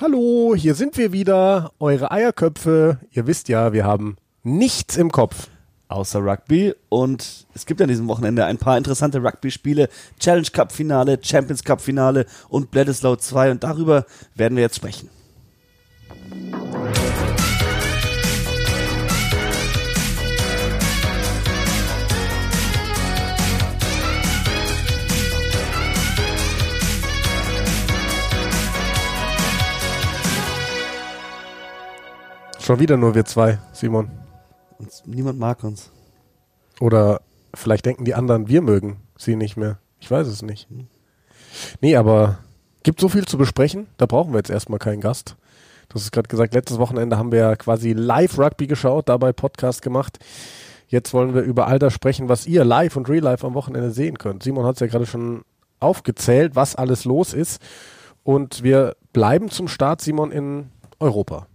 Hallo, hier sind wir wieder, eure Eierköpfe. Ihr wisst ja, wir haben nichts im Kopf. Außer Rugby. Und es gibt an diesem Wochenende ein paar interessante Rugby-Spiele. Challenge Cup Finale, Champions Cup Finale und Bledisloe 2. Und darüber werden wir jetzt sprechen. Schon wieder nur wir zwei, Simon. Und niemand mag uns. Oder vielleicht denken die anderen, wir mögen sie nicht mehr. Ich weiß es nicht. Nee, aber gibt so viel zu besprechen. Da brauchen wir jetzt erstmal keinen Gast. Du hast es gerade gesagt, letztes Wochenende haben wir ja quasi live Rugby geschaut, dabei Podcast gemacht. Jetzt wollen wir über all das sprechen, was ihr live und real life am Wochenende sehen könnt. Simon hat es ja gerade schon aufgezählt, was alles los ist. Und wir bleiben zum Start, Simon, in Europa.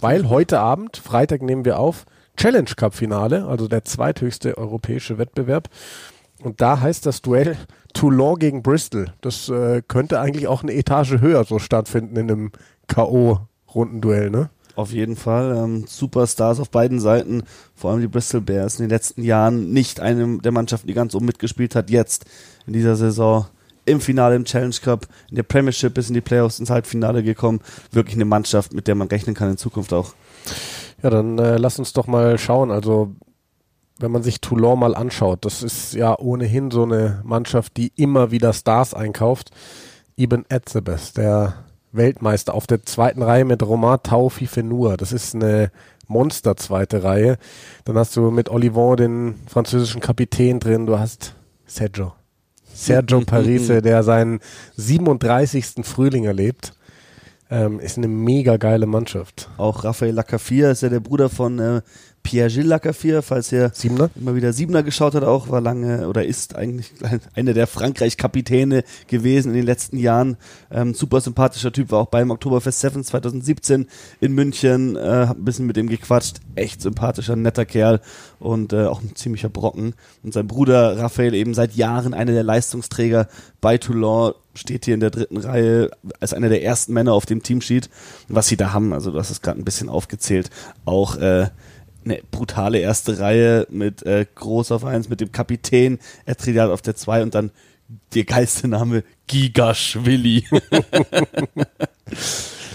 Weil heute Abend, Freitag nehmen wir auf, Challenge Cup Finale, also der zweithöchste europäische Wettbewerb. Und da heißt das Duell Toulon gegen Bristol. Das äh, könnte eigentlich auch eine Etage höher so stattfinden in einem K.O.-Rundenduell, ne? Auf jeden Fall. Ähm, Superstars auf beiden Seiten, vor allem die Bristol Bears in den letzten Jahren nicht eine der Mannschaften, die ganz oben mitgespielt hat, jetzt in dieser Saison im Finale im Challenge Cup, in der Premiership bis in die Playoffs ins Halbfinale gekommen. Wirklich eine Mannschaft, mit der man rechnen kann in Zukunft auch. Ja, dann äh, lass uns doch mal schauen. Also, wenn man sich Toulon mal anschaut, das ist ja ohnehin so eine Mannschaft, die immer wieder Stars einkauft. Ibn Etzebes, der Weltmeister auf der zweiten Reihe mit Romain Taufi Fenur. Das ist eine Monster zweite Reihe. Dann hast du mit Olivon den französischen Kapitän drin. Du hast Sergio. Sergio Parise, der seinen 37. Frühling erlebt. Ähm, ist eine mega geile Mannschaft. Auch Raphael Lacafia ist ja der Bruder von äh, Pierre-Gilles Lacafia, falls ihr Siebener? immer wieder Siebener geschaut hat, auch war lange oder ist eigentlich einer der Frankreich-Kapitäne gewesen in den letzten Jahren. Ähm, super sympathischer Typ, war auch beim Oktoberfest 7 2017 in München, äh, hab ein bisschen mit ihm gequatscht. Echt sympathischer, netter Kerl und äh, auch ein ziemlicher Brocken. Und sein Bruder Raphael eben seit Jahren einer der Leistungsträger bei Toulon, steht hier in der dritten Reihe als einer der ersten Männer auf dem Teamsheet. Was sie da haben, also du hast es gerade ein bisschen aufgezählt, auch äh, eine brutale erste Reihe mit äh, Groß auf 1, mit dem Kapitän, Etridat auf der 2 und dann der geilste Name Gigaschwili.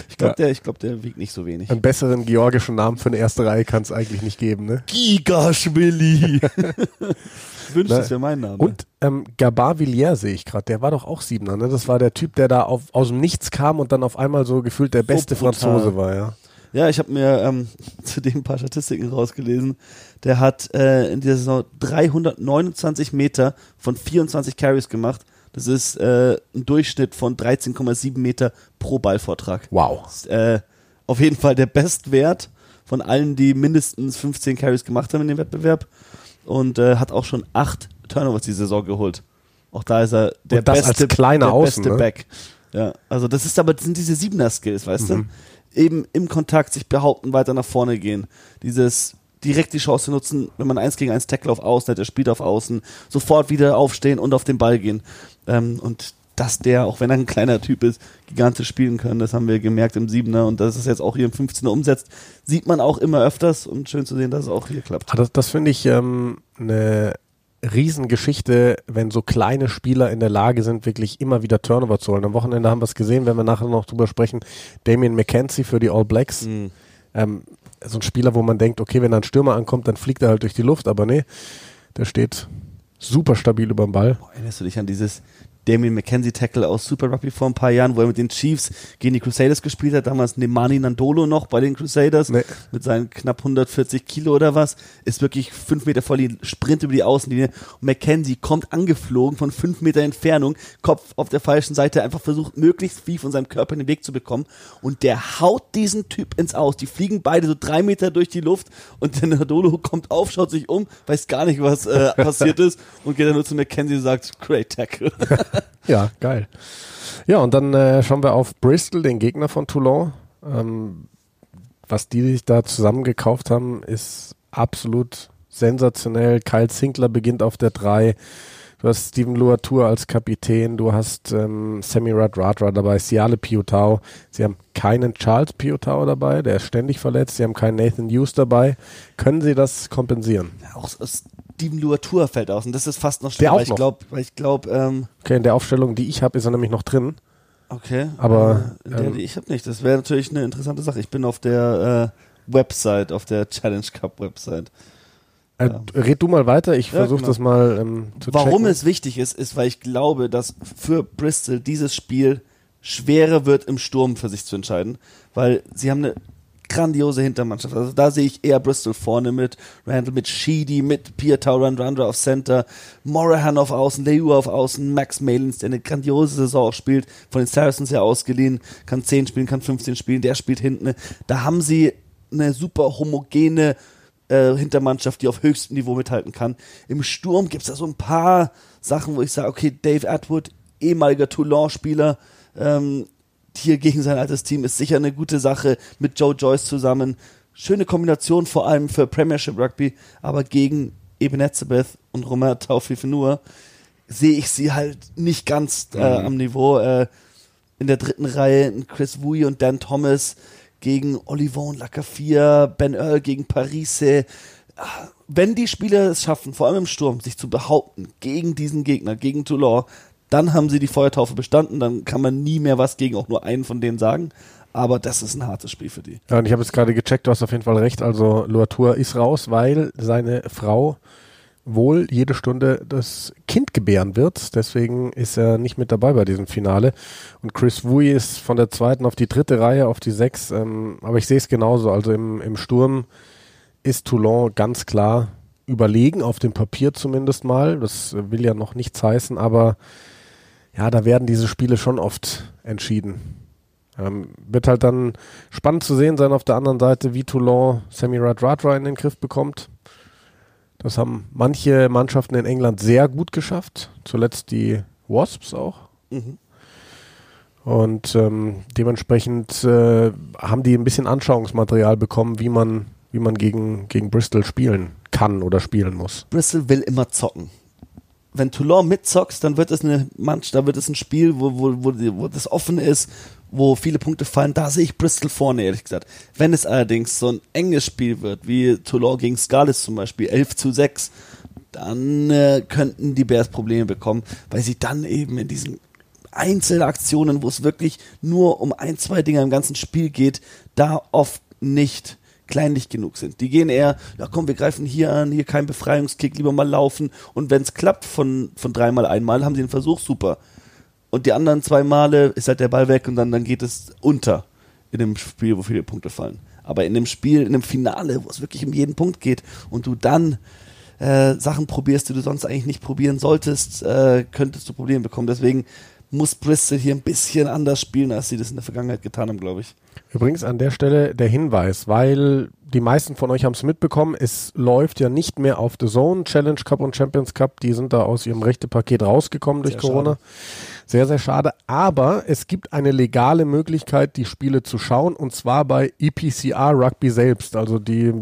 ich glaube, der, ich glaub, der wiegt nicht so wenig. Einen besseren georgischen Namen für eine erste Reihe kann es eigentlich nicht geben, ne? Gigaschwili. Wünscht, das wäre mein Name. Und ähm, Gabar Villiers sehe ich gerade, der war doch auch Siebener, ne? Das war der Typ, der da auf, aus dem Nichts kam und dann auf einmal so gefühlt der beste brutal. Franzose war, ja. Ja, ich habe mir ähm, zudem ein paar Statistiken rausgelesen. Der hat äh, in dieser Saison 329 Meter von 24 Carries gemacht. Das ist äh, ein Durchschnitt von 13,7 Meter pro Ballvortrag. Wow. Ist, äh, auf jeden Fall der Bestwert von allen, die mindestens 15 Carries gemacht haben in dem Wettbewerb. Und äh, hat auch schon acht Turnovers die Saison geholt. Auch da ist er der beste, kleiner der Außen, beste ne? Back. Ja, also das ist aber das sind diese Siebener-Skills, weißt Mhm. du? Eben im Kontakt sich behaupten, weiter nach vorne gehen. Dieses direkt die Chance nutzen, wenn man eins gegen eins Tackle auf Außen hat, der spielt auf Außen, sofort wieder aufstehen und auf den Ball gehen. Ähm, und dass der, auch wenn er ein kleiner Typ ist, gigantisch spielen kann, das haben wir gemerkt im Siebener und dass es jetzt auch hier im 15er umsetzt, sieht man auch immer öfters und schön zu sehen, dass es auch hier klappt. Ah, Das, das finde ich ähm, eine Riesengeschichte, wenn so kleine Spieler in der Lage sind, wirklich immer wieder Turnover zu holen. Am Wochenende haben wir es gesehen, wenn wir nachher noch drüber sprechen, Damien McKenzie für die All Blacks. Mhm. Ähm, so ein Spieler, wo man denkt, okay, wenn da ein Stürmer ankommt, dann fliegt er halt durch die Luft, aber nee, der steht super stabil über dem Ball. Boah, erinnerst du dich an dieses Damien McKenzie Tackle aus Super Rugby vor ein paar Jahren, wo er mit den Chiefs gegen die Crusaders gespielt hat, damals Nemani Nandolo noch bei den Crusaders Nee. mit seinen knapp 140 Kilo oder was, ist wirklich fünf Meter vor die Sprint über die Außenlinie. Und McKenzie kommt angeflogen von fünf Meter Entfernung, Kopf auf der falschen Seite, einfach versucht möglichst viel von seinem Körper in den Weg zu bekommen. Und der haut diesen Typ ins Aus, die fliegen beide so drei Meter durch die Luft und der Nandolo kommt auf, schaut sich um, weiß gar nicht, was äh, passiert ist und geht dann nur zu McKenzie und sagt, great tackle. Ja, geil. Ja, und dann äh, schauen wir auf Bristol, den Gegner von Toulon. Ähm, was die sich da zusammengekauft haben, ist absolut sensationell. Kyle Zinkler beginnt auf der 3. Du hast Steven Luatur als Kapitän, du hast ähm, Sammy Radradra dabei, Siale Piutau. Sie haben keinen Charles Piutau dabei, der ist ständig verletzt. Sie haben keinen Nathan Hughes dabei. Können sie das kompensieren? Ja, auch Steven Luatur fällt aus und das ist fast noch schlimmer, weil ich glaube, weil ich glaube, ähm, Okay, in der Aufstellung, die ich habe, ist er nämlich noch drin. okay, Aber, äh, der, ähm, die ich habe nicht. Das wäre natürlich eine interessante Sache. Ich bin auf der äh, Website, auf der Challenge Cup Website. Äh, Ja. Red du mal weiter, ich Ja, versuche genau. das mal ähm, zu Warum checken. es wichtig ist, ist, weil ich glaube, dass für Bristol dieses Spiel schwerer wird, im Sturm für sich zu entscheiden, weil sie haben eine grandiose Hintermannschaft. Also da sehe ich eher Bristol vorne mit Randall, mit Sheedy, mit Pietau Randra auf Center, Morahan auf Außen, Leu auf Außen, Max Malins, der eine grandiose Saison auch spielt, von den Saracens ja ausgeliehen, kann 10 spielen, kann 15 spielen, der spielt hinten. Da haben sie eine super homogene äh, Hintermannschaft, die auf höchstem Niveau mithalten kann. Im Sturm gibt es da so ein paar Sachen, wo ich sage, okay, Dave Atwood, ehemaliger Toulon-Spieler, ähm, hier gegen sein altes Team ist sicher eine gute Sache mit Joe Joyce zusammen. Schöne Kombination vor allem für Premiership Rugby, aber gegen Eben Etzebeth und Romain Taufifenur sehe ich sie halt nicht ganz äh, am Niveau. Äh, in der dritten Reihe Chris Wui und Dan Thomas gegen Olivon Lacafia, Ben Earl gegen Parise. Wenn die Spieler es schaffen, vor allem im Sturm, sich zu behaupten gegen diesen Gegner, gegen Toulon, dann haben sie die Feuertaufe bestanden, dann kann man nie mehr was gegen auch nur einen von denen sagen. Aber das ist ein hartes Spiel für die. Ja, und ich habe jetzt gerade gecheckt, du hast auf jeden Fall recht. Also Luatur ist raus, weil seine Frau wohl jede Stunde das Kind gebären wird. Deswegen ist er nicht mit dabei bei diesem Finale. Und Chris Wui ist von der zweiten auf die dritte Reihe, auf die sechs. Ähm, aber ich sehe es genauso. Also im, im Sturm ist Toulon ganz klar überlegen, auf dem Papier zumindest mal. Das will ja noch nichts heißen, aber ja, da werden diese Spiele schon oft entschieden. Ähm, wird halt dann spannend zu sehen sein auf der anderen Seite, wie Toulon Sammy Radradra in den Griff bekommt. Das haben manche Mannschaften in England sehr gut geschafft. Zuletzt die Wasps auch. Mhm. Und ähm, dementsprechend äh, haben die ein bisschen Anschauungsmaterial bekommen, wie man, wie man gegen, gegen Bristol spielen kann oder spielen muss. Bristol will immer zocken. Wenn Toulon mitzockst, dann wird es eine Mannschaft, da wird es ein Spiel, wo, wo, wo, wo das offen ist, wo viele Punkte fallen. Da sehe ich Bristol vorne, ehrlich gesagt. Wenn es allerdings so ein enges Spiel wird, wie Toulon gegen Scarlett zum Beispiel, 11 zu 6, dann äh, könnten die Bears Probleme bekommen, weil sie dann eben in diesen Einzelaktionen, wo es wirklich nur um ein, zwei Dinge im ganzen Spiel geht, da oft nicht kleinlich genug sind. Die gehen eher, ja komm, wir greifen hier an, hier kein Befreiungskick, lieber mal laufen. Und wenn es klappt von, von dreimal einmal, haben sie den Versuch, super. Und die anderen zwei Male ist halt der Ball weg und dann, dann geht es unter in dem Spiel, wo viele Punkte fallen. Aber in dem Spiel, in dem Finale, wo es wirklich um jeden Punkt geht und du dann äh, Sachen probierst, die du sonst eigentlich nicht probieren solltest, äh, könntest du Probleme bekommen. Deswegen muss Bristol hier ein bisschen anders spielen, als sie das in der Vergangenheit getan haben, glaube ich. Übrigens an der Stelle der Hinweis, weil die meisten von euch haben es mitbekommen, es läuft ja nicht mehr auf The Zone, Challenge Cup und Champions Cup, die sind da aus ihrem Rechtepaket rausgekommen durch Sehr Corona. schade. Sehr, sehr schade. Aber es gibt eine legale Möglichkeit, die Spiele zu schauen, und zwar bei EPCR Rugby selbst. Also die,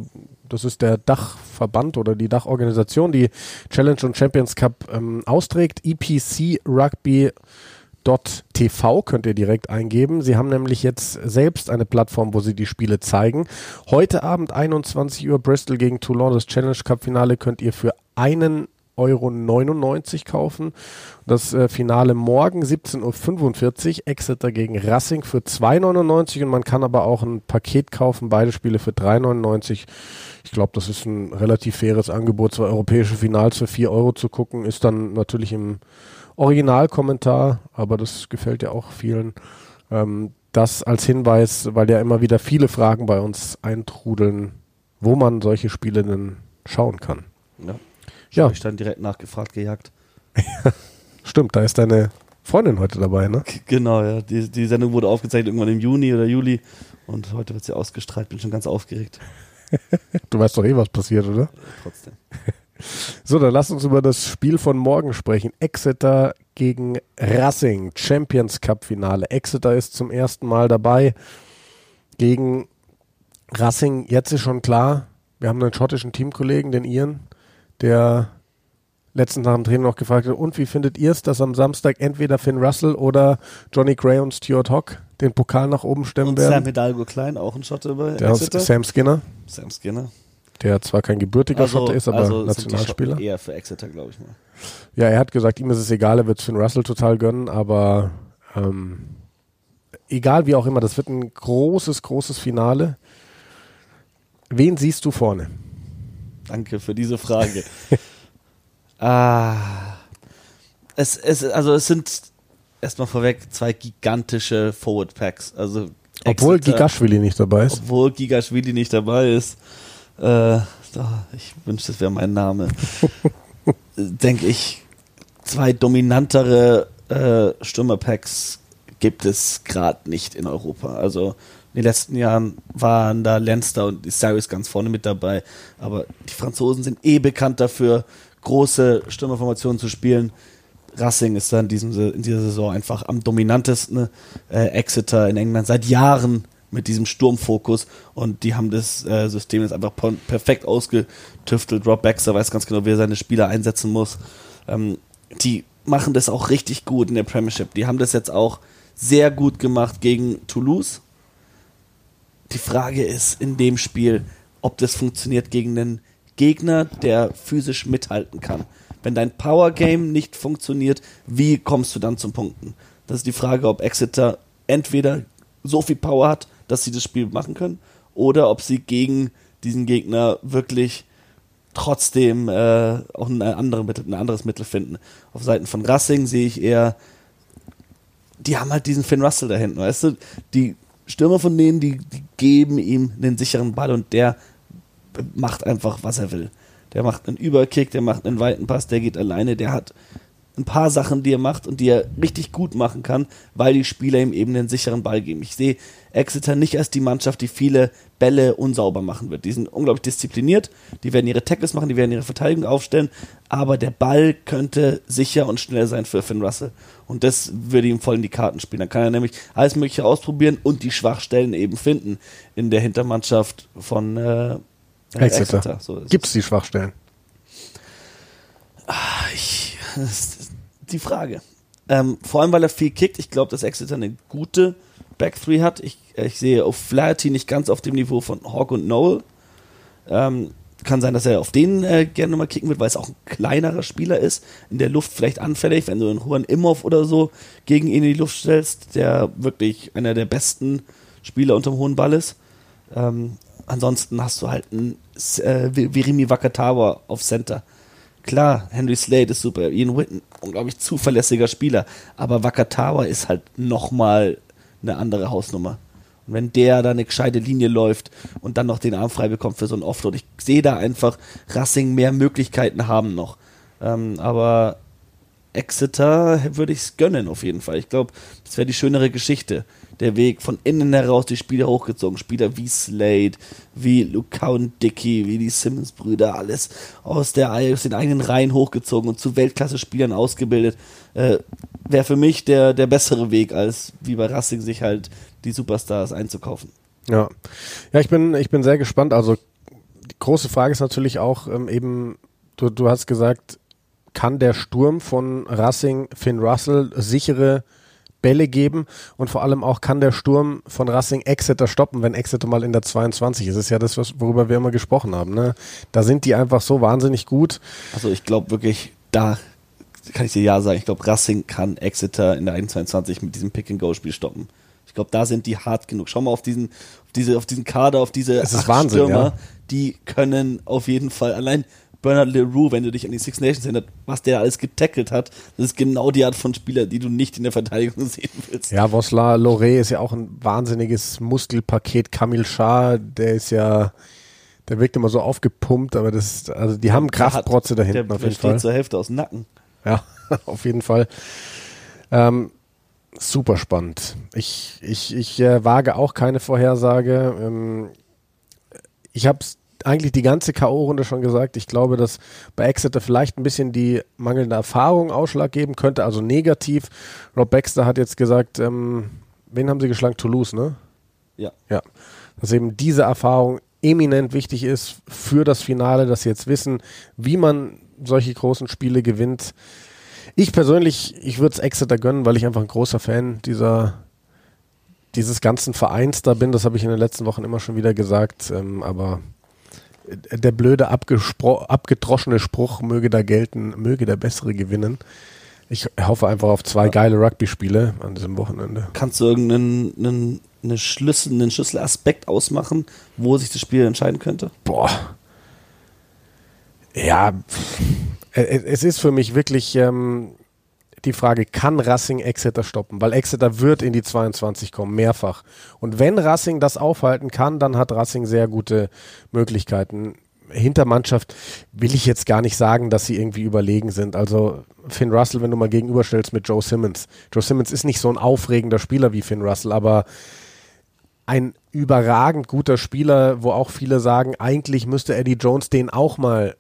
das ist der Dachverband oder die Dachorganisation, die Challenge und Champions Cup ähm, austrägt. EPC Rugby TV könnt ihr direkt eingeben. Sie haben nämlich jetzt selbst eine Plattform, wo sie die Spiele zeigen. Heute Abend 21 Uhr Bristol gegen Toulon, das Challenge Cup Finale könnt ihr für einen Euro 99 kaufen. Das äh, Finale morgen 17.45 Uhr, Exeter gegen Racing für 2,99 und man kann aber auch ein Paket kaufen, beide Spiele für 3,99. Ich glaube, das ist ein relativ faires Angebot, zwei europäische Finals für 4 Euro zu gucken, ist dann natürlich im Originalkommentar, aber das gefällt ja auch vielen. Ähm, das als Hinweis, weil ja immer wieder viele Fragen bei uns eintrudeln, wo man solche Spiele denn schauen kann. Ja. Ja. Ich dann direkt nachgefragt, gejagt. Stimmt, da ist deine Freundin heute dabei, ne? Genau, ja. Die, die Sendung wurde aufgezeichnet irgendwann im Juni oder Juli und heute wird sie ausgestrahlt. Bin schon ganz aufgeregt. Du weißt doch eh, was passiert, oder? Trotzdem. So, dann lass uns über das Spiel von morgen sprechen. Exeter gegen Racing, Champions Cup Finale. Exeter ist zum ersten Mal dabei gegen Racing. Jetzt ist schon klar, wir haben einen schottischen Teamkollegen, den Ian, der letztens nach dem Training noch gefragt hat, und wie findet ihr es, dass am Samstag entweder Finn Russell oder Johnny Gray und Stuart Hawk den Pokal nach oben stemmen Und werden? Sam Hidalgo Klein, auch ein Schotte bei Exeter. Sam Skinner, Sam Skinner. Der zwar kein gebürtiger Schotte ist, aber also Nationalspieler. Eher für Exeter, glaube ich mal. Ja, er hat gesagt, ihm ist es egal, er wird Finn Russell total gönnen, aber ähm, egal wie auch immer, das wird ein großes, großes Finale. Wen siehst du vorne? Danke für diese Frage. ah, es, es, also es sind erstmal vorweg zwei gigantische Forward Packs. Also Obwohl Exeter- Gigaschwili nicht dabei ist. obwohl Gigaschwili nicht dabei ist. Äh, ich wünschte, das wäre mein Name. Denke ich, zwei dominantere äh, Stürmerpacks gibt es gerade nicht in Europa. Also in den letzten Jahren waren da Leinster und Cyrus ganz vorne mit dabei. Aber die Franzosen sind eh bekannt dafür, große Stürmerformationen zu spielen. Racing ist da in, in dieser Saison einfach am dominantesten. Äh, Exeter in England seit Jahren mit diesem Sturmfokus und die haben das äh, System jetzt einfach perfekt ausgetüftelt. Rob Baxter weiß ganz genau, wie er seine Spieler einsetzen muss. Ähm, die machen das auch richtig gut in der Premiership. Die haben das jetzt auch sehr gut gemacht gegen Toulouse. Die Frage ist in dem Spiel, ob das funktioniert gegen einen Gegner, der physisch mithalten kann. Wenn dein Power Game nicht funktioniert, wie kommst du dann zum Punkten? Das ist die Frage, ob Exeter entweder so viel Power hat, dass sie das Spiel machen können, oder ob sie gegen diesen Gegner wirklich trotzdem äh, auch ein, andere ein anderes Mittel finden. Auf Seiten von Racing sehe ich eher, die haben halt diesen Finn Russell da hinten, weißt du? Die Stürmer von denen, die, die geben ihm den sicheren Ball und der macht einfach, was er will. Der macht einen Überkick, der macht einen weiten Pass, der geht alleine, der hat ein paar Sachen, die er macht und die er richtig gut machen kann, weil die Spieler ihm eben den sicheren Ball geben. Ich sehe Exeter nicht als die Mannschaft, die viele Bälle unsauber machen wird. Die sind unglaublich diszipliniert, die werden ihre Tackles machen, die werden ihre Verteidigung aufstellen, aber der Ball könnte sicher und schnell sein für Finn Russell. Und das würde ihm voll in die Karten spielen. Dann kann er nämlich alles Mögliche ausprobieren und die Schwachstellen eben finden in der Hintermannschaft von äh, Exeter. So ist es. Gibt es die Schwachstellen? Ich, das ist die Frage. Ähm, vor allem, weil er viel kickt. Ich glaube, dass Exeter eine gute Back Three hat. Ich, ich sehe auf Flaherty nicht ganz auf dem Niveau von Hawk und Noel. Ähm, kann sein, dass er auf den äh, gerne nochmal kicken wird, weil es auch ein kleinerer Spieler ist. In der Luft vielleicht anfällig, wenn du einen Juan Imhoff oder so gegen ihn in die Luft stellst, der wirklich einer der besten Spieler unterm hohen Ball ist. Ähm, ansonsten hast du halt einen äh, Virimi Wakatawa auf Center. Klar, Henry Slade ist super, Ian Witten, unglaublich zuverlässiger Spieler, aber Wakatawa ist halt nochmal eine andere Hausnummer. Und wenn der da eine gescheite Linie läuft und dann noch den Arm frei bekommt für so einen Offload, ich sehe da einfach Racing mehr Möglichkeiten haben noch. Ähm, aber Exeter würde ich es gönnen auf jeden Fall. Ich glaube, das wäre die schönere Geschichte. Der Weg von innen heraus, die Spieler hochgezogen. Spieler wie Slade, wie Lukau und Dickey, wie die Simmons-Brüder, alles aus, der, aus den eigenen Reihen hochgezogen und zu Weltklasse-Spielern ausgebildet. Äh, wäre für mich der, der bessere Weg, als wie bei Racing sich halt die Superstars einzukaufen. Ja. Ja, ich bin, ich bin sehr gespannt. Also die große Frage ist natürlich auch ähm, eben, du, du hast gesagt, kann der Sturm von Racing Finn Russell sichere Bälle geben und vor allem auch kann der Sturm von Racing Exeter stoppen, wenn Exeter mal in der 22 ist. Das ist ja das, worüber wir immer gesprochen haben. Ne? Da sind die einfach so wahnsinnig gut. Also ich glaube wirklich, da kann ich dir ja sagen, ich glaube, Racing kann Exeter in der 1,22 mit diesem Pick-and-Go-Spiel stoppen. Ich glaube, da sind die hart genug. Schau mal auf diesen, auf diese, auf diesen Kader, auf diese Es ist Wahnsinn, Stürmer, ja. die können auf jeden Fall, allein Bernard Leroux, wenn du dich an die Six Nations erinnerst, was der alles getackelt hat, das ist genau die Art von Spieler, die du nicht in der Verteidigung sehen willst. Ja, Vosla Loré ist ja auch ein wahnsinniges Muskelpaket. Kamil Shah, der ist ja, der wirkt immer so aufgepumpt, aber das, also die haben Kraftprotze da hinten der, auf der jeden steht Fall. zur Hälfte aus dem Nacken. Ja, auf jeden Fall. Ähm, super spannend. Ich, ich, ich äh, wage auch keine Vorhersage. Ähm, ich habe es eigentlich die ganze K.O.-Runde schon gesagt. Ich glaube, dass bei Exeter vielleicht ein bisschen die mangelnde Erfahrung Ausschlag geben könnte, also negativ. Rob Baxter hat jetzt gesagt, ähm, wen haben sie geschlagen? Toulouse, ne? Ja. Ja. Dass eben diese Erfahrung eminent wichtig ist für das Finale, dass sie jetzt wissen, wie man solche großen Spiele gewinnt. Ich persönlich, ich würde es Exeter gönnen, weil ich einfach ein großer Fan dieser dieses ganzen Vereins da bin. Das habe ich in den letzten Wochen immer schon wieder gesagt. Ähm, aber der blöde abgedroschene Spruch möge da gelten, möge der bessere gewinnen. Ich hoffe einfach auf zwei geile Rugby-Spiele an diesem Wochenende. Kannst du irgendeinen einen, eine Schlüssel, einen Schlüsselaspekt ausmachen, wo sich das Spiel entscheiden könnte? Boah. Ja, es ist für mich wirklich ähm, die Frage, kann Racing Exeter stoppen? Weil Exeter wird in die 22 kommen, mehrfach. Und wenn Racing das aufhalten kann, dann hat Racing sehr gute Möglichkeiten. Hintermannschaft will ich jetzt gar nicht sagen, dass sie irgendwie überlegen sind. Also Finn Russell, wenn du mal gegenüberstellst mit Joe Simmons. Joe Simmons ist nicht so ein aufregender Spieler wie Finn Russell, aber ein überragend guter Spieler, wo auch viele sagen, eigentlich müsste Eddie Jones den auch mal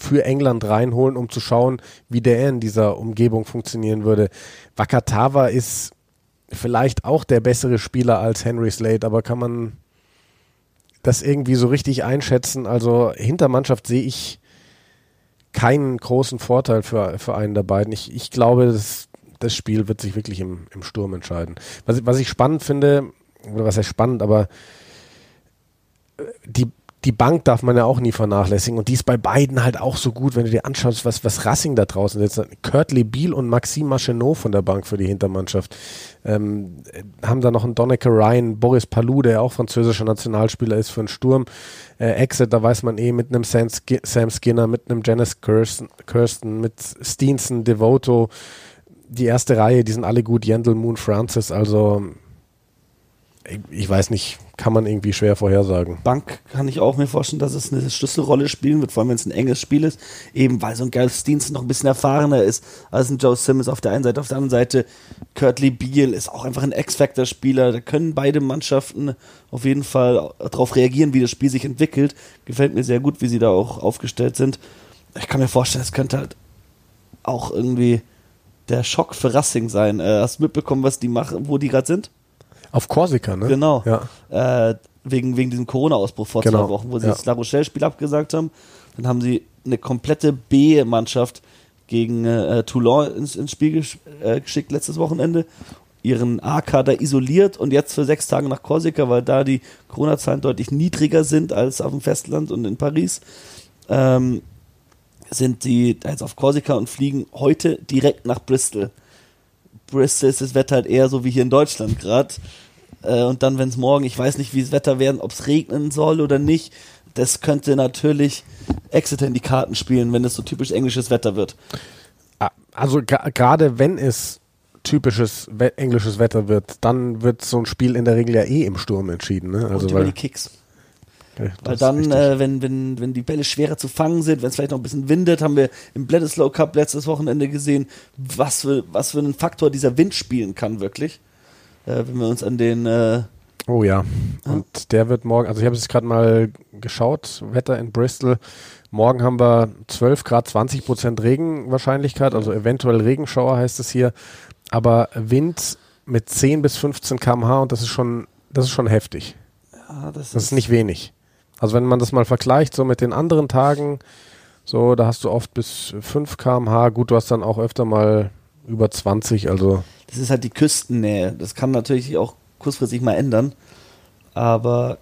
für England reinholen, um zu schauen, wie der in dieser Umgebung funktionieren würde. Wakatawa ist vielleicht auch der bessere Spieler als Henry Slade, aber kann man das irgendwie so richtig einschätzen? Also Hintermannschaft sehe ich keinen großen Vorteil für, für einen der beiden. Ich, ich glaube, das, das Spiel wird sich wirklich im, im Sturm entscheiden. Was, was ich spannend finde, oder was heißt spannend, aber die, die Bank darf man ja auch nie vernachlässigen und die ist bei beiden halt auch so gut, wenn du dir anschaust, was, was Racing da draußen sitzt. Kurt Lebil und Maxime Machenot von der Bank für die Hintermannschaft. Ähm, haben da noch einen Donneke Ryan, Boris Palou, der auch französischer Nationalspieler ist für den Sturm. Äh, Exit, da weiß man eh, mit einem Sam, Sk Sam Skinner, mit einem Janice Kirsten, Kirsten mit Steenson, Devoto, die erste Reihe, die sind alle gut, Yandel, Moon, Francis, also ich weiß nicht, kann man irgendwie schwer vorhersagen. Bank kann ich auch mir vorstellen, dass es eine Schlüsselrolle spielen wird, vor allem wenn es ein enges Spiel ist, eben weil so ein Giles Dienst noch ein bisschen erfahrener ist als ein Joe Simmons auf der einen Seite. Auf der anderen Seite Kurtley Beal ist auch einfach ein X-Factor-Spieler. Da können beide Mannschaften auf jeden Fall darauf reagieren, wie das Spiel sich entwickelt. Gefällt mir sehr gut, wie sie da auch aufgestellt sind. Ich kann mir vorstellen, es könnte halt auch irgendwie der Schock für Racing sein. Äh, hast du mitbekommen, was die machen, wo die gerade sind? Auf Korsika, ne? Genau. Ja. Äh, wegen, wegen diesem Corona-Ausbruch vor genau. zwei Wochen, wo sie ja. das La Rochelle-Spiel abgesagt haben. Dann haben sie eine komplette B-Mannschaft gegen äh, Toulon ins, ins Spiel gesch äh, geschickt letztes Wochenende. Ihren A-Kader isoliert und jetzt für sechs Tage nach Korsika, weil da die Corona-Zahlen deutlich niedriger sind als auf dem Festland und in Paris. Ähm, sind die jetzt auf Korsika und fliegen heute direkt nach Bristol. Bristol ist das Wetter halt eher so wie hier in Deutschland gerade. Äh, und dann, wenn es morgen, ich weiß nicht, wie das Wetter werden, ob es regnen soll oder nicht, das könnte natürlich Exeter in die Karten spielen, wenn es so typisch englisches Wetter wird. Also gerade wenn es typisches we englisches Wetter wird, dann wird so ein Spiel in der Regel ja eh im Sturm entschieden. Ne? Also und über die Kicks. Okay, Weil dann, äh, wenn, wenn, wenn die Bälle schwerer zu fangen sind, wenn es vielleicht noch ein bisschen windet, haben wir im Bledisloe Cup letztes Wochenende gesehen, was für, was für einen Faktor dieser Wind spielen kann, wirklich. Äh, wenn wir uns an den. Äh, oh ja. Und ja. der wird morgen, also ich habe es gerade mal geschaut, Wetter in Bristol. Morgen haben wir 12 Grad, 20 Prozent Regenwahrscheinlichkeit, also eventuell Regenschauer heißt es hier. Aber Wind mit 10 bis 15 km/h und das ist schon, das ist schon heftig. Ja, das, das ist, ist nicht wenig. Also wenn man das mal vergleicht so mit den anderen Tagen, so da hast du oft bis 5 km/h. Gut, du hast dann auch öfter mal über 20, also. Das ist halt die Küstennähe. Das kann natürlich auch kurzfristig mal ändern. Aber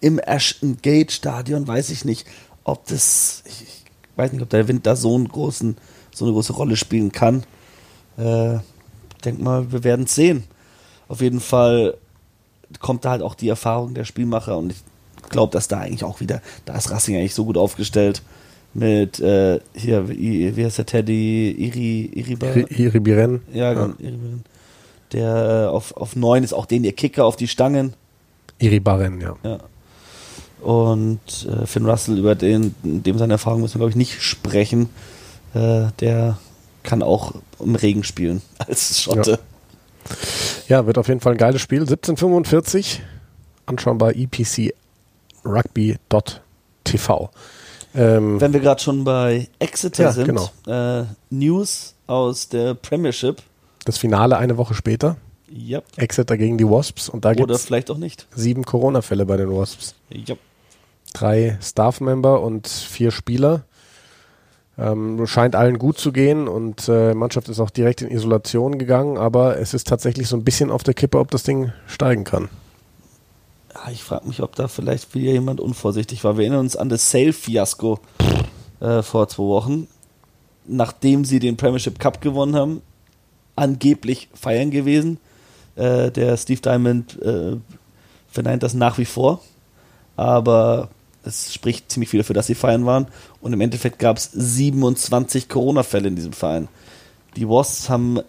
im Ashton Gate Stadion weiß ich nicht, ob das, ich weiß nicht, ob der Wind da so, einen großen, so eine große Rolle spielen kann. Äh, denk mal, wir werden es sehen. Auf jeden Fall kommt da halt auch die Erfahrung der Spielmacher und ich glaube, dass da eigentlich auch wieder, da ist Racing eigentlich so gut aufgestellt mit äh, hier, wie, wie heißt der Teddy Iri, Iriba? Iribiren. Ja, genau, ja. Iribiren. Der äh, auf, auf 9 ist auch den ihr Kicker auf die Stangen. Iribaren, ja. ja. Und äh, Finn Russell, über den, dem seine Erfahrung müssen wir, glaube ich, nicht sprechen. Äh, der kann auch im Regen spielen als Schotte. Ja. ja. wird auf jeden Fall ein geiles Spiel. 1745 anschauen bei EPC rugby.tv. Ähm, Wenn wir gerade schon bei Exeter ja, sind, genau. äh, News aus der Premiership. Das Finale eine Woche später. Yep. Exeter gegen die Wasps und da gibt es vielleicht auch nicht. Sieben Corona-Fälle bei den Wasps. Yep. Drei Staff-Member und vier Spieler. Ähm, scheint allen gut zu gehen und äh, Mannschaft ist auch direkt in Isolation gegangen, aber es ist tatsächlich so ein bisschen auf der Kippe, ob das Ding steigen kann. Ja, ich frage mich, ob da vielleicht wieder jemand unvorsichtig war. Wir erinnern uns an das Sale-Fiasko äh, vor zwei Wochen, nachdem sie den Premiership Cup gewonnen haben, angeblich feiern gewesen. Äh, der Steve Diamond äh, verneint das nach wie vor, aber es spricht ziemlich viel dafür, dass sie feiern waren. Und im Endeffekt gab es 27 Corona-Fälle in diesem Verein. Die Wasps haben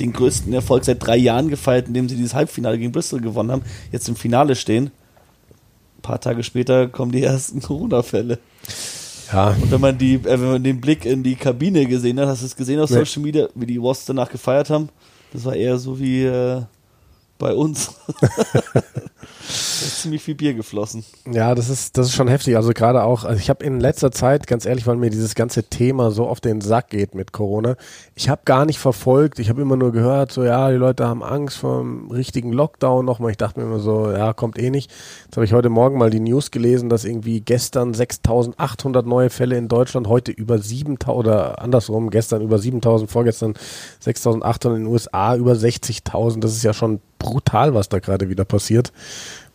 den größten Erfolg seit drei Jahren gefeiert, indem sie dieses Halbfinale gegen Bristol gewonnen haben, jetzt im Finale stehen. Ein paar Tage später kommen die ersten Corona-Fälle. Ja. Und wenn man die, äh, wenn man den Blick in die Kabine gesehen hat, hast du es gesehen auf Nee. Social Media, wie die Wasps danach gefeiert haben? Das war eher so wie äh, bei uns. ziemlich viel Bier geflossen. Ja, das ist, das ist schon heftig. Also gerade auch, also ich habe in letzter Zeit, ganz ehrlich, weil mir dieses ganze Thema so auf den Sack geht mit Corona, ich habe gar nicht verfolgt, ich habe immer nur gehört, so ja, die Leute haben Angst vor dem richtigen Lockdown nochmal. Ich dachte mir immer so, ja, kommt eh nicht. Jetzt habe ich heute Morgen mal die News gelesen, dass irgendwie gestern 6800 neue Fälle in Deutschland, heute über 7000 oder andersrum, gestern über 7000, vorgestern 6800 in den USA, über 60.000. Das ist ja schon brutal, was da gerade wieder passiert.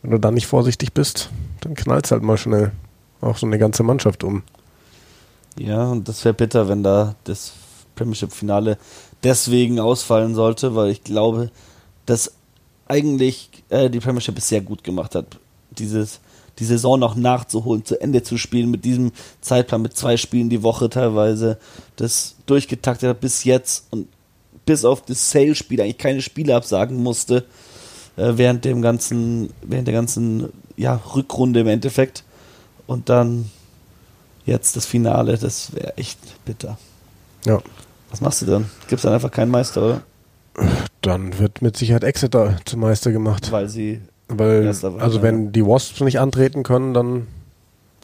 Wenn du dann nicht vorsichtig bist, dann knallt's halt mal schnell auch so eine ganze Mannschaft um. Ja, und das wäre bitter, wenn da das Premiership-Finale deswegen ausfallen sollte, weil ich glaube, dass eigentlich äh, die Premiership es sehr gut gemacht hat, dieses, die Saison noch nachzuholen, zu Ende zu spielen mit diesem Zeitplan, mit zwei Spielen die Woche teilweise, das durchgetaktet hat bis jetzt und bis auf das Sale-Spiel eigentlich keine Spiele absagen musste äh, während dem ganzen, während der ganzen ja, Rückrunde im Endeffekt. Und dann jetzt das Finale, das wäre echt bitter. Ja. Was machst du dann? Gibt's dann einfach keinen Meister, oder? Dann wird mit Sicherheit Exeter zum Meister gemacht. Weil sie Weil, also wenn die Wasps nicht antreten können, dann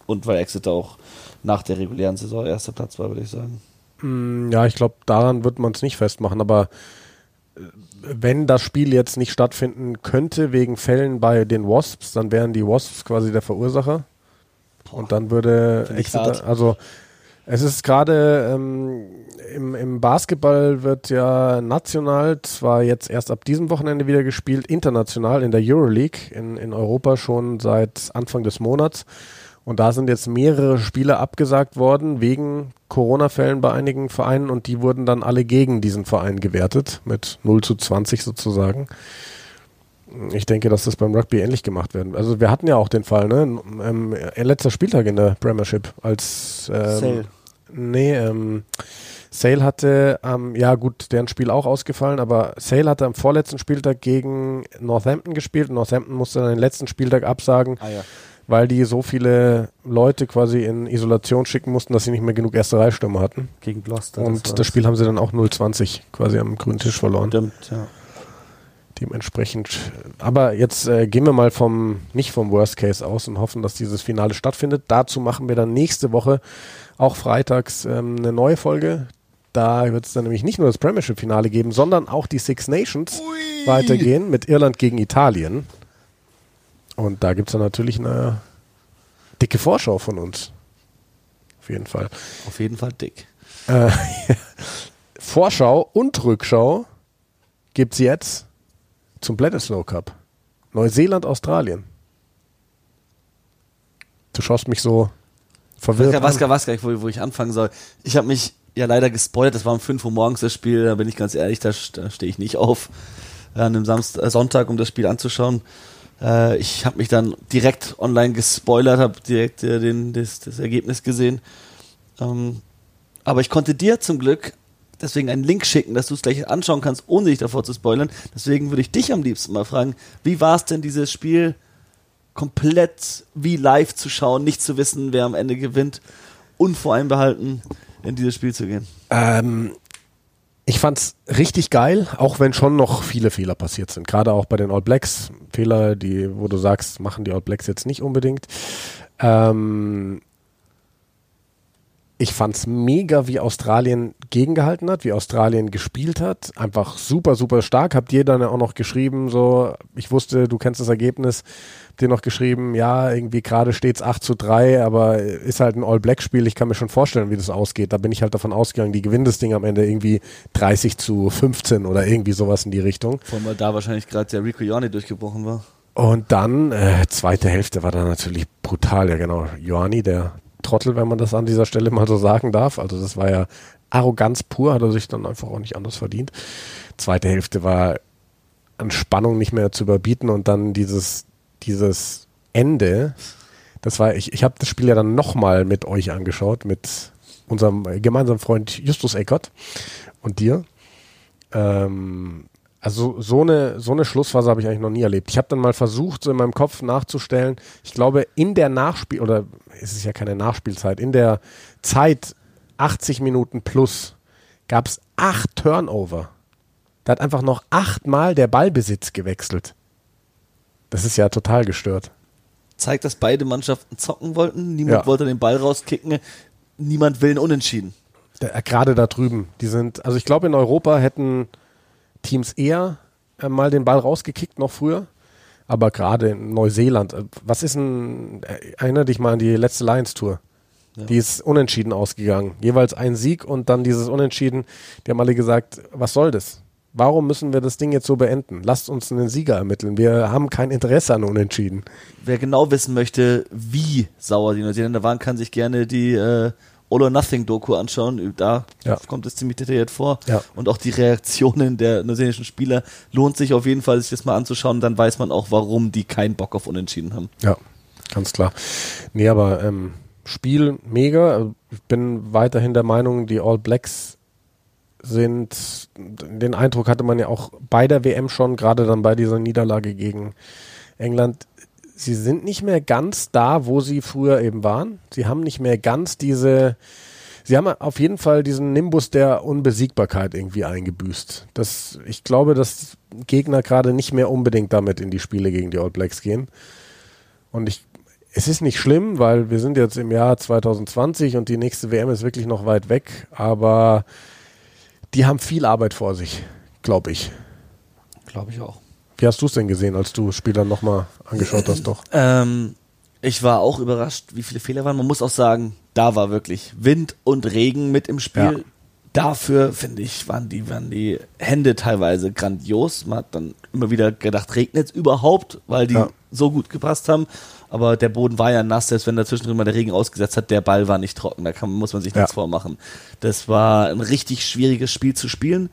und weil Exeter auch nach der regulären Saison erster Platz war, würde ich sagen. Mm, Ja, ich glaube, daran wird man es nicht festmachen, aber äh, wenn das Spiel jetzt nicht stattfinden könnte wegen Fällen bei den Wasps, dann wären die Wasps quasi der Verursacher. Und dann würde Exeter, also es ist gerade ähm, im, im Basketball wird ja national zwar jetzt erst ab diesem Wochenende wieder gespielt, international in der Euroleague in, in Europa schon seit Anfang des Monats. Und da sind jetzt mehrere Spiele abgesagt worden wegen Corona-Fällen bei einigen Vereinen und die wurden dann alle gegen diesen Verein gewertet mit 0 zu 20 sozusagen. Ich denke, dass das beim Rugby ähnlich gemacht werden. Also wir hatten ja auch den Fall, ne? Ähm, äh, letzter Spieltag in der Premiership als ähm, Sale. Nee, ähm, Sale hatte, ähm, ja gut, deren Spiel auch ausgefallen, aber Sale hatte am vorletzten Spieltag gegen Northampton gespielt. Northampton musste dann den letzten Spieltag absagen, Ah ja. Weil die so viele Leute quasi in Isolation schicken mussten, dass sie nicht mehr genug erste Reihstürme hatten. Gegen Gloucester. Und war's. das Spiel haben sie dann auch 0-20 quasi am grünen Tisch verloren. Stimmt, ja. Dementsprechend. Aber jetzt äh, gehen wir mal vom, nicht vom Worst Case aus und hoffen, dass dieses Finale stattfindet. Dazu machen wir dann nächste Woche auch freitags ähm, eine neue Folge. Da wird es dann nämlich nicht nur das Premiership-Finale geben, sondern auch die Six Nations weitergehen mit Irland gegen Italien. Und da gibt es dann natürlich eine dicke Vorschau von uns. Auf jeden Fall. Auf jeden Fall dick. Äh, Vorschau und Rückschau gibt es jetzt zum Bledisloe Cup. Neuseeland, Australien. Du schaust mich so verwirrt an. Waska, ich- wo, wo ich anfangen soll. Ich habe mich ja leider gespoilert, das war um 5 Uhr morgens das Spiel, da bin ich ganz ehrlich, da, da stehe ich nicht auf an einem Samstag, äh, Sonntag, um das Spiel anzuschauen. Äh, ich habe mich dann direkt online gespoilert, habe direkt äh, den, das, das Ergebnis gesehen. Ähm, aber ich konnte dir zum Glück deswegen einen Link schicken, dass du es gleich anschauen kannst, ohne dich davor zu spoilern. Deswegen würde ich dich am liebsten mal fragen, wie war es denn dieses Spiel komplett wie live zu schauen, nicht zu wissen, wer am Ende gewinnt, unvoreinbehalten in dieses Spiel zu gehen? Ähm, ich fand's richtig geil, auch wenn schon noch viele Fehler passiert sind. Gerade auch bei den All Blacks. Fehler, die, wo du sagst, machen die All Blacks jetzt nicht unbedingt. Ähm, ich fand's mega, wie Australien gegengehalten hat, wie Australien gespielt hat. Einfach super, super stark. Habt ihr dann auch noch geschrieben, so, ich wusste, du kennst das Ergebnis, dir noch geschrieben, ja, irgendwie gerade steht's 8 zu 3, aber ist halt ein All-Black-Spiel. Ich kann mir schon vorstellen, wie das ausgeht. Da bin ich halt davon ausgegangen, die gewinnen das Ding am Ende irgendwie 30 zu 15 oder irgendwie sowas in die Richtung. Vor allem, da wahrscheinlich gerade der Rico Johnny durchgebrochen war. Und dann, äh, zweite Hälfte war dann natürlich brutal, ja genau. Joanni, der Trottel, wenn man das an dieser Stelle mal so sagen darf. Also das war ja Arroganz pur, hat er sich dann einfach auch nicht anders verdient. Zweite Hälfte war an Spannung nicht mehr zu überbieten und dann dieses, dieses Ende, das war, ich, ich habe das Spiel ja dann nochmal mit euch angeschaut, mit unserem gemeinsamen Freund Justus Eckert und dir. Ähm, also so eine, so eine Schlussphase habe ich eigentlich noch nie erlebt. Ich habe dann mal versucht, so in meinem Kopf nachzustellen. Ich glaube, in der Nachspiel, oder es ist ja keine Nachspielzeit, in der Zeit 80 Minuten plus gab es acht Turnover. Da hat einfach noch achtmal der Ballbesitz gewechselt. Das ist ja total gestört. Zeigt, dass beide Mannschaften zocken wollten. Niemand Ja. wollte den Ball rauskicken. Niemand will einen Unentschieden. Da- Gerade da drüben, die sind, also ich glaube in Europa hätten Teams eher äh, mal den Ball rausgekickt, noch früher. Aber gerade in Neuseeland, äh, was ist ein, äh, erinnere dich mal an die letzte Lions-Tour. Ja. Die ist unentschieden ausgegangen. Jeweils ein Sieg und dann dieses Unentschieden. Die haben alle gesagt, was soll das? Warum müssen wir das Ding jetzt so beenden? Lasst uns einen Sieger ermitteln. Wir haben kein Interesse an Unentschieden. Wer genau wissen möchte, wie sauer die Neuseeländer waren, kann sich gerne die äh, All or Nothing Doku anschauen. Da Ja. kommt es ziemlich detailliert vor. Ja. Und auch die Reaktionen der neuseeländischen Spieler lohnt sich auf jeden Fall, sich das mal anzuschauen. Dann weiß man auch, warum die keinen Bock auf Unentschieden haben. Ja, ganz klar. Nee, aber ähm, Spiel mega. Ich bin weiterhin der Meinung, die All Blacks sind, den Eindruck hatte man ja auch bei der WM schon, gerade dann bei dieser Niederlage gegen England, sie sind nicht mehr ganz da, wo sie früher eben waren. Sie haben nicht mehr ganz diese, sie haben auf jeden Fall diesen Nimbus der Unbesiegbarkeit irgendwie eingebüßt. Das, ich glaube, dass Gegner gerade nicht mehr unbedingt damit in die Spiele gegen die All Blacks gehen. Und ich, es ist nicht schlimm, weil wir sind jetzt im Jahr 2020 und die nächste WM ist wirklich noch weit weg, aber die haben viel Arbeit vor sich, glaube ich. Glaube ich auch. Wie hast du es denn gesehen, als du das Spiel dann nochmal angeschaut hast, doch? Ähm, ich war auch überrascht, wie viele Fehler waren. Man muss auch sagen, da war wirklich Wind und Regen mit im Spiel. Ja. Dafür, finde ich, waren die, waren die Hände teilweise grandios. Man hat dann immer wieder gedacht, regnet es überhaupt, weil die Ja. so gut gepasst haben. Aber der Boden war ja nass, selbst wenn da zwischendrin mal der Regen ausgesetzt hat, der Ball war nicht trocken. Da kann, muss man sich Ja. nichts vormachen. Das war ein richtig schwieriges Spiel zu spielen.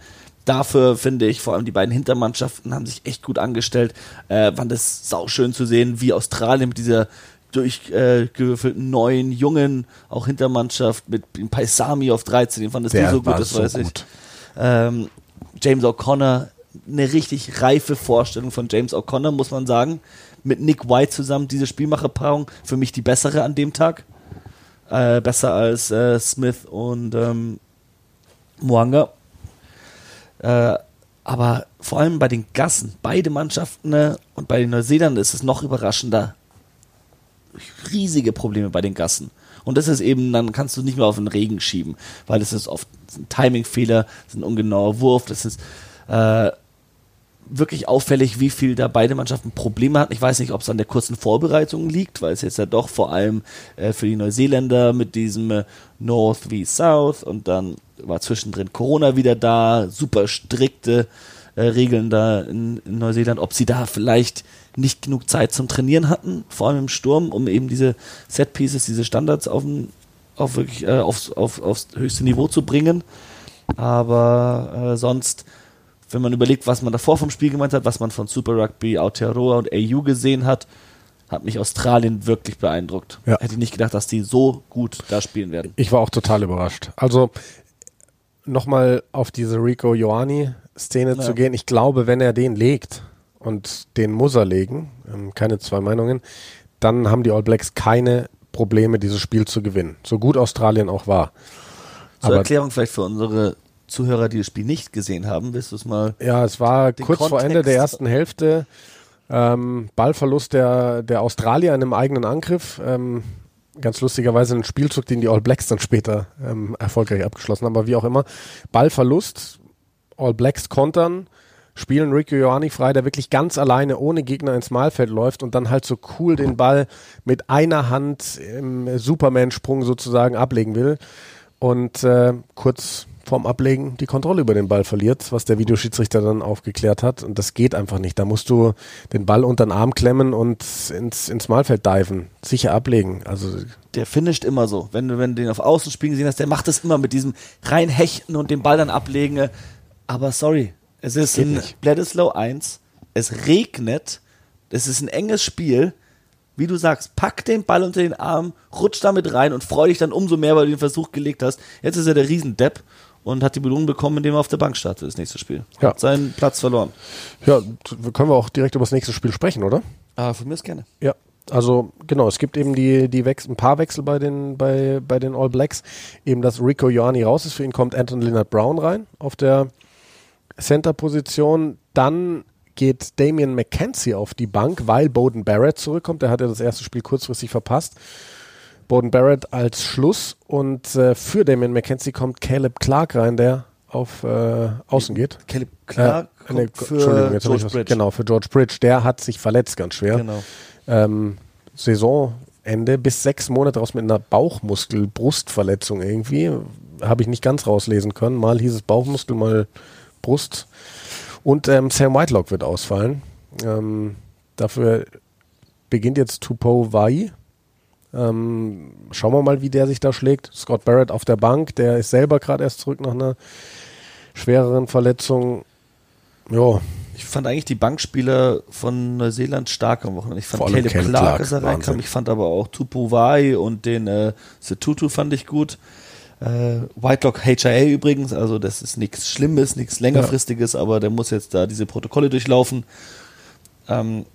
Dafür finde ich, vor allem die beiden Hintermannschaften haben sich echt gut angestellt. Äh, fand es sauschön zu sehen, wie Australien mit dieser durchgewürfelten neuen, jungen, auch Hintermannschaft mit Paisami auf 13, den fandest du so gut, das weiß ich. Ähm, James O'Connor, eine richtig reife Vorstellung von James O'Connor, muss man sagen. Mit Nick White zusammen, diese Spielmacherpaarung, für mich die bessere an dem Tag. Äh, besser als äh, Smith und ähm, Mwanga. Äh, aber vor allem bei den Gassen, beide Mannschaften ne, und bei den Neuseeländern ist es noch überraschender. Riesige Probleme bei den Gassen. Und das ist eben, dann kannst du nicht mehr auf den Regen schieben, weil es ist oft ein Timingfehler, ein ungenauer Wurf, das ist äh, wirklich auffällig, wie viel da beide Mannschaften Probleme hatten. Ich weiß nicht, ob es an der kurzen Vorbereitung liegt, weil es jetzt ja doch vor allem äh, für die Neuseeländer mit diesem äh, North wie South und dann war zwischendrin Corona wieder da, super strikte äh, Regeln da in, in Neuseeland, ob sie da vielleicht nicht genug Zeit zum Trainieren hatten, vor allem im Sturm, um eben diese Set Pieces, diese Standards auf, auf wirklich äh, aufs, auf, aufs höchste Niveau zu bringen. Aber äh, sonst, wenn man überlegt, was man davor vom Spiel gemeint hat, was man von Super Rugby, Aotearoa und AU gesehen hat, hat mich Australien wirklich beeindruckt. Ja. Hätte ich nicht gedacht, dass die so gut da spielen werden. Ich war auch total überrascht. Also nochmal auf diese Rico Ioani-Szene Ja. zu gehen. Ich glaube, wenn er den legt, und den muss er legen, ähm, keine zwei Meinungen, dann haben die All Blacks keine Probleme, dieses Spiel zu gewinnen. So gut Australien auch war. Zur Aber Erklärung vielleicht für unsere Zuhörer, die das Spiel nicht gesehen haben, willst du es mal? ja, es war kurz vor Ende Kontext- der ersten Hälfte. Ähm, Ballverlust der, der Australier in einem eigenen Angriff. Ähm, ganz lustigerweise ein Spielzug, den die All Blacks dann später ähm, erfolgreich abgeschlossen haben. Aber wie auch immer, Ballverlust, All Blacks kontern, spielen Rico Ioani frei, der wirklich ganz alleine ohne Gegner ins Mahlfeld läuft und dann halt so cool den Ball mit einer Hand im Superman-Sprung sozusagen ablegen will. Und äh, kurz vorm Ablegen die Kontrolle über den Ball verliert, was der Videoschiedsrichter dann aufgeklärt hat. Und das geht einfach nicht. Da musst du den Ball unter den Arm klemmen und ins, ins Mahlfeld diven. Sicher ablegen. Also der finisht immer so. Wenn du, wenn du den auf Außen spielen gesehen hast, der macht das immer mit diesem reinhechten und den Ball dann ablegen. Aber sorry, es ist ein nicht. Bledisloe 1. Es regnet. Es ist ein enges Spiel. Wie du sagst, pack den Ball unter den Arm, rutsch damit rein und freu dich dann umso mehr, weil du den Versuch gelegt hast. Jetzt ist er der Riesendepp und hat die Belohnung bekommen, indem er auf der Bank startet, das nächste Spiel. Ja. Hat seinen Platz verloren. ja, können wir auch direkt über das nächste Spiel sprechen, oder? Aber von mir ist gerne. Ja, also genau, es gibt eben die, die Wechsel, ein paar Wechsel bei den, bei, bei den All Blacks. Eben, dass Rico Ioani raus ist, für ihn kommt Anton Leonard Brown rein auf der Center-Position. Dann geht Damian McKenzie auf die Bank, weil Bowden Barrett zurückkommt. Der hat ja das erste Spiel kurzfristig verpasst. Bowden Barrett als Schluss und äh, für Damian McKenzie kommt Caleb Clark rein, der auf äh, Außen geht. Caleb Clark Äh, nee, für George ich was- Bridge. Genau, für George Bridge. Der hat sich verletzt ganz schwer. Genau. Ähm, Saisonende bis sechs Monate raus mit einer Bauchmuskel-Brustverletzung irgendwie. Habe ich nicht ganz rauslesen können. Mal hieß es Bauchmuskel, mal Brust. Und ähm, Sam Whitelock wird ausfallen. Ähm, dafür beginnt jetzt Tupo Vai. Ähm, schauen wir mal, wie der sich da schlägt. Scott Barrett auf der Bank, der ist selber gerade erst zurück nach einer schwereren Verletzung. Ja, Ich fand eigentlich die Bankspieler von Neuseeland stark am Wochenende. Ich fand Vor Caleb Caleb Clark, Clark, als er Wahnsinn. reinkam. Ich fand aber auch Tupu Wai und den äh, Setutu fand ich gut. Äh, Whitelock HIA übrigens, also das ist nichts Schlimmes, nichts längerfristiges, aber der muss jetzt da diese Protokolle durchlaufen. Ähm,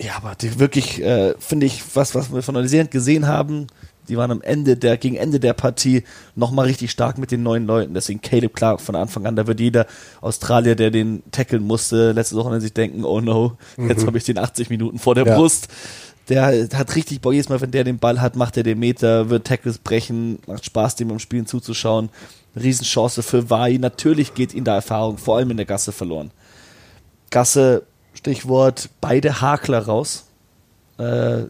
ja, aber die wirklich, äh, finde ich, was, was wir von Neuseeland gesehen haben, die waren am Ende der, gegen Ende der Partie nochmal richtig stark mit den neuen Leuten. Deswegen Caleb Clark von Anfang an, da wird jeder Australier, der den tackeln musste, letzte Woche sich denken, oh no, jetzt habe ich den 80 Minuten vor der Ja. Brust. Der hat richtig Bock, jedes Mal, wenn der den Ball hat, macht er den Meter, wird Tackles brechen, macht Spaß, dem beim Spielen zuzuschauen. Riesenchance für Vai. Natürlich geht ihm da Erfahrung, vor allem in der Gasse verloren. Gasse, Stichwort, beide Hakler raus. Äh,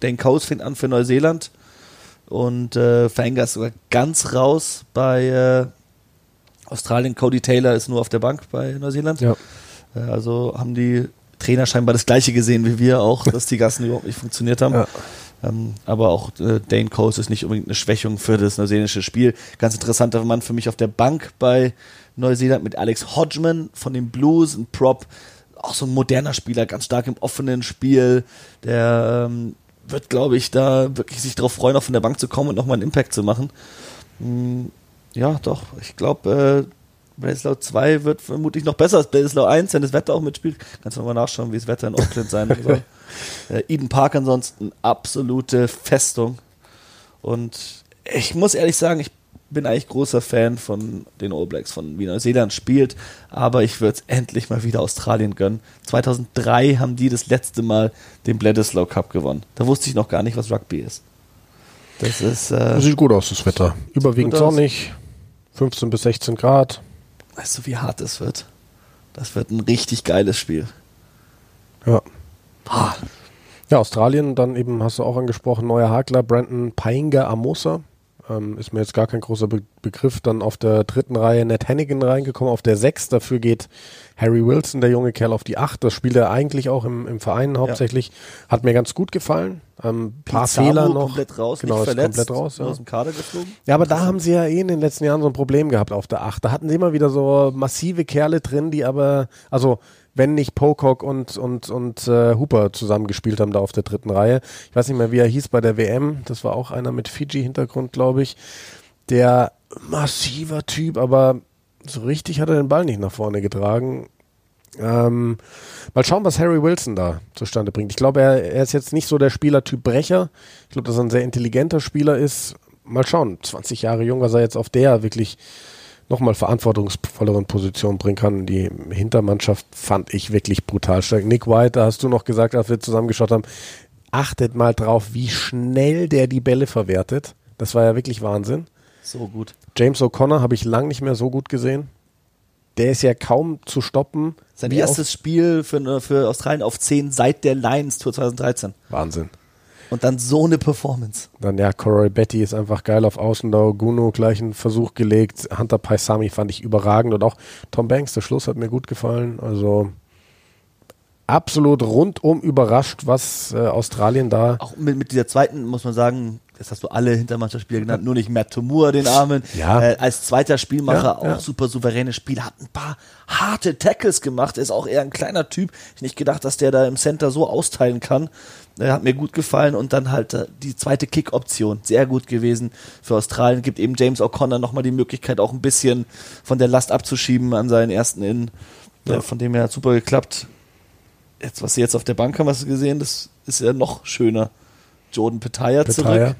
Dan Coase fängt an für Neuseeland und äh, Fanger ist sogar ganz raus bei äh, Australien. Cody Taylor ist nur auf der Bank bei Neuseeland. ja. Äh, also haben die Trainer scheinbar das gleiche gesehen wie wir auch, dass die Gassen überhaupt nicht funktioniert haben. Ja. Ähm, aber auch äh, Dane Coase ist nicht unbedingt eine Schwächung für das neuseeländische Spiel. Ganz interessanter Mann für mich auf der Bank bei Neuseeland mit Alex Hodgman von den Blues, ein Prop, auch so ein moderner Spieler, ganz stark im offenen Spiel. Der ähm, wird, glaube ich, da wirklich sich darauf freuen, auch von der Bank zu kommen und nochmal einen Impact zu machen. Mm, ja, doch. Ich glaube, äh, Bledisloe 2 wird vermutlich noch besser als Bledisloe 1, wenn das Wetter auch mitspielt. Kannst du mal nachschauen, wie das Wetter in Auckland sein soll. äh, Eden Park ansonsten absolute Festung. Und ich muss ehrlich sagen, ich bin eigentlich großer Fan von den All Blacks, von wie Neuseeland spielt, aber ich würde es endlich mal wieder Australien gönnen. 2003 haben die das letzte Mal den Bledisloe Cup gewonnen. Da wusste ich noch gar nicht, was Rugby ist. Das ist, äh, Sieht gut aus, das Wetter. Überwiegend sonnig, 15 bis 16 Grad. weißt du, wie hart das wird? Das wird ein richtig geiles Spiel. Ja. Ah, Ja, Australien, dann eben hast du auch angesprochen, neuer Hakler, Brandon Painga Amosa. Ähm, ist mir jetzt gar kein großer Be Begriff. Dann auf der dritten Reihe Ned Hannigan reingekommen, auf der sechs. Dafür geht Harry Wilson, der junge Kerl, auf die acht. Das spielt er eigentlich auch im, im Verein hauptsächlich. Hat mir ganz gut gefallen. Ähm, paar Pizarro Fehler noch. komplett raus, genau, verletzt, komplett raus. Ja. aus dem Kader geflogen. Ja, aber da haben sie ja eh in den letzten Jahren so ein Problem gehabt auf der 8. Da hatten sie immer wieder so massive Kerle drin, die aber, also wenn nicht Pocock und, und, und äh, Hooper zusammengespielt haben da auf der dritten Reihe. Ich weiß nicht mehr, wie er hieß bei der WM. Das war auch einer mit Fiji-Hintergrund, glaube ich. Der massiver Typ, aber so richtig hat er den Ball nicht nach vorne getragen. Ähm, mal schauen, was Harry Wilson da zustande bringt. Ich glaube, er, er ist jetzt nicht so der Spielertyp Brecher. Ich glaube, dass er ein sehr intelligenter Spieler ist. Mal schauen, 20 Jahre jung, was er jetzt auf der wirklich nochmal verantwortungsvolleren Position bringen kann. Die Hintermannschaft fand ich wirklich brutal stark. Nick White, da hast du noch gesagt, als wir zusammengeschaut haben, achtet mal drauf, wie schnell der die Bälle verwertet. Das war ja wirklich Wahnsinn. So gut. James O'Connor habe ich lang nicht mehr so gut gesehen. Der ist ja kaum zu stoppen. Sein erstes Spiel für, für Australien auf 10 seit der Lions Tour 2013. Auf Wahnsinn. Und dann so eine Performance. Dann ja, Corey Betty ist einfach geil auf Außen. Da Guno gleich einen Versuch gelegt. Hunter Paisami fand ich überragend. Und auch Tom Banks, der Schluss hat mir gut gefallen. Also absolut rundum überrascht, was äh, Australien da. Auch mit, mit dieser zweiten, muss man sagen, das hast du alle Hintermannschaftsspieler genannt, nur nicht Matt Tomur, den Armen. Ja. Äh, als zweiter Spielmacher Ja, auch ja. super souveränes Spiel, hat ein paar harte Tackles gemacht, ist auch eher ein kleiner Typ. Ich nicht gedacht, dass der da im Center so austeilen kann. Er hat mir gut gefallen und dann halt äh, die zweite Kick-Option, sehr gut gewesen für Australien. Gibt eben James O'Connor nochmal die Möglichkeit, auch ein bisschen von der Last abzuschieben an seinen ersten Innen. Ja. Äh, von dem her hat super geklappt. Jetzt, was sie jetzt auf der Bank haben, hast du gesehen, das ist ja noch schöner. Jordan Petaya, Petaya. zurück.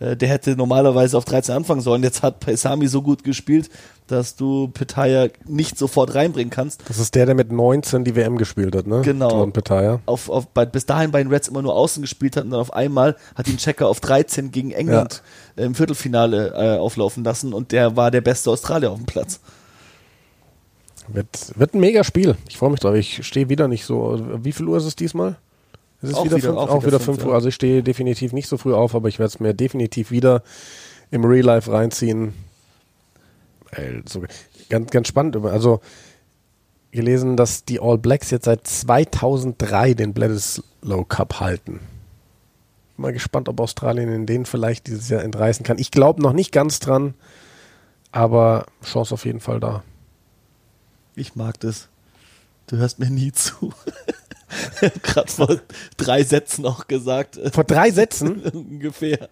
Äh, Der hätte normalerweise auf 13 anfangen sollen. Jetzt hat Paisami so gut gespielt, dass du Petaya nicht sofort reinbringen kannst. Das ist der, der mit 19 die WM gespielt hat, ne? Genau. Jordan Petaya. Auf, auf, bei, bis dahin bei den Reds immer nur außen gespielt hat und dann auf einmal hat ihn Checker auf 13 gegen England äh, im Viertelfinale äh, auflaufen lassen und der war der beste Australier auf dem Platz. Wird, wird ein mega Spiel. Ich freue mich drauf. Ich stehe wieder nicht so. Wie viel Uhr ist es diesmal? Ist es Auch wieder, wieder- fünf, auch auch wieder wieder fünf, 5 Uhr? Also ich stehe definitiv nicht so früh auf, aber ich werde es mir definitiv wieder im Real Life reinziehen. Ey, so, ganz, ganz spannend. Also gelesen, dass die All Blacks jetzt seit 2003 den Bledisloe Cup halten. Mal gespannt, ob Australien in den vielleicht dieses Jahr entreißen kann. Ich glaube noch nicht ganz dran, aber Chance auf jeden Fall da. Ich mag das. Du hörst mir nie zu. Gerade vor drei Sätzen auch gesagt. Vor drei Sätzen? ungefähr.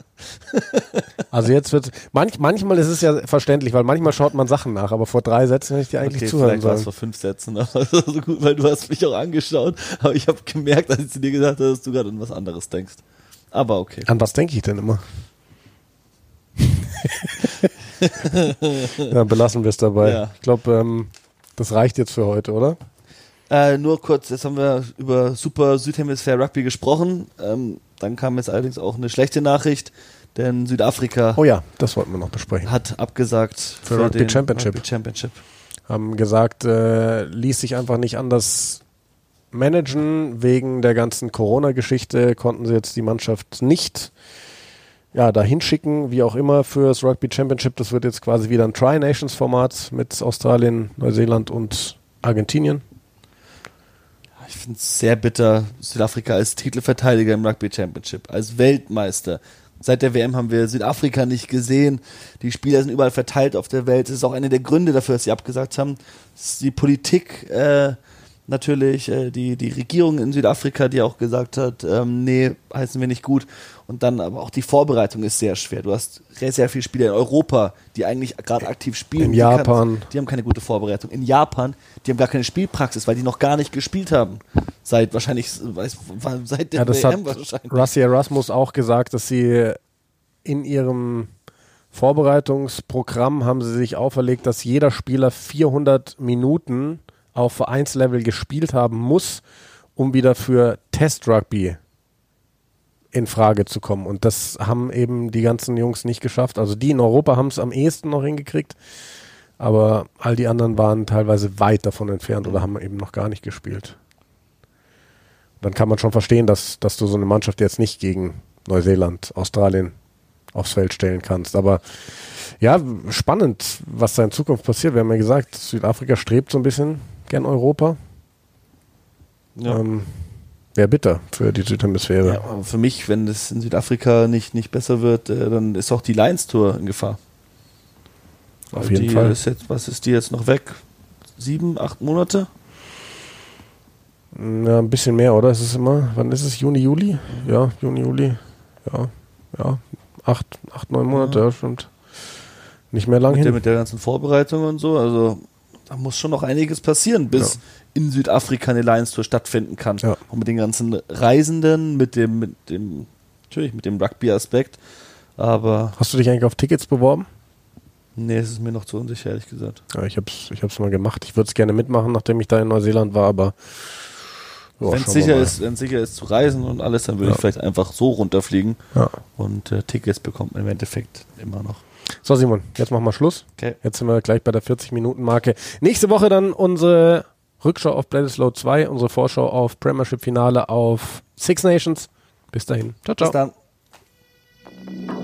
Also jetzt wird manch, manchmal ist es ja verständlich, weil manchmal schaut man Sachen nach, aber vor drei Sätzen hätte ich dir eigentlich okay, zuhören vielleicht sollen. vor fünf Sätzen, aber das gut, weil du hast mich auch angeschaut, aber ich habe gemerkt, als ich zu dir gesagt habe, dass du gerade an was anderes denkst. Aber okay. An was denke ich denn immer? ja, belassen wir es dabei. Ja. Ich glaube, ähm, das reicht jetzt für heute, oder? Äh, nur kurz, jetzt haben wir über Super Südhemisphäre Rugby gesprochen. Ähm, dann kam jetzt allerdings auch eine schlechte Nachricht, denn Südafrika Oh ja, das wollten wir noch besprechen. hat abgesagt Für Rugby den Championship. Rugby Championship. Haben gesagt, äh, ließ sich einfach nicht anders managen. Wegen der ganzen Corona-Geschichte konnten sie jetzt die Mannschaft nicht ja, dahin schicken, wie auch immer, für das Rugby Championship. Das wird jetzt quasi wieder ein Tri-Nations-Format mit Australien, Neuseeland und Argentinien. Ich finde es sehr bitter, Südafrika als Titelverteidiger im Rugby Championship, als Weltmeister. Seit der WM haben wir Südafrika nicht gesehen. Die Spieler sind überall verteilt auf der Welt. Das ist auch einer der Gründe dafür, dass sie abgesagt haben. Die Politik äh, natürlich, äh, die, die Regierung in Südafrika, die auch gesagt hat, ähm, nee, heißen wir nicht gut. Und dann aber auch die Vorbereitung ist sehr schwer. Du hast sehr, sehr viele Spieler in Europa, die eigentlich gerade aktiv spielen. In Die kann- Japan. die haben keine gute Vorbereitung. In Japan, die haben gar keine Spielpraxis, weil die noch gar nicht gespielt haben. Seit wahrscheinlich, weiß, seit der Ja, das WM hat wahrscheinlich. Rusty Erasmus auch gesagt, dass sie in ihrem Vorbereitungsprogramm haben sie sich auferlegt, dass jeder Spieler 400 Minuten auf Vereinslevel gespielt haben muss, um wieder für Test-Rugby in Frage zu kommen. Und das haben eben die ganzen Jungs nicht geschafft. Also die in Europa haben es am ehesten noch hingekriegt, aber all die anderen waren teilweise weit davon entfernt oder haben eben noch gar nicht gespielt. Dann kann man schon verstehen, dass, dass du so eine Mannschaft jetzt nicht gegen Neuseeland, Australien aufs Feld stellen kannst. Aber ja, spannend, was da in Zukunft passiert. Wir haben ja gesagt, Südafrika strebt so ein bisschen gern Europa. Ja. Ähm, Wäre bitter für die Südhemisphäre. Ja, aber für mich, wenn es in Südafrika nicht, nicht besser wird, äh, dann ist auch die Lions Tour in Gefahr. Auf Weil jeden die Fall. Ist jetzt, was ist die jetzt noch weg? Sieben, acht Monate? Ja, ein bisschen mehr, oder? Ist es immer, wann ist es? Juni, Juli? Ja, Juni, Juli. Ja, ja. Acht, acht neun Monate, ja, stimmt. Nicht mehr lang Mit der, hin. mit der ganzen Vorbereitung und so. Also da muss schon noch einiges passieren, bis Ja. in Südafrika eine Lions Tour stattfinden kann. Ja. Und mit den ganzen Reisenden, mit dem, mit dem, natürlich mit dem Rugby-Aspekt. Aber Hast du dich eigentlich auf Tickets beworben? nee, es ist mir noch zu unsicher, ehrlich gesagt. Ja, ich hab's, ich hab's mal gemacht. Ich würde es gerne mitmachen, nachdem ich da in Neuseeland war, aber Wenn es sicher ist, wenn sicher ist zu reisen und alles, dann würde Ja. ich vielleicht einfach so runterfliegen. Ja. Und äh, Tickets bekommt man im Endeffekt immer noch. So, Simon, jetzt machen wir Schluss. Okay. Jetzt sind wir gleich bei der 40-Minuten-Marke. Nächste Woche dann unsere Rückschau auf Bledisloe 2, unsere Vorschau auf Premiership-Finale auf Six Nations. Bis dahin. Ciao, ciao. Bis dann.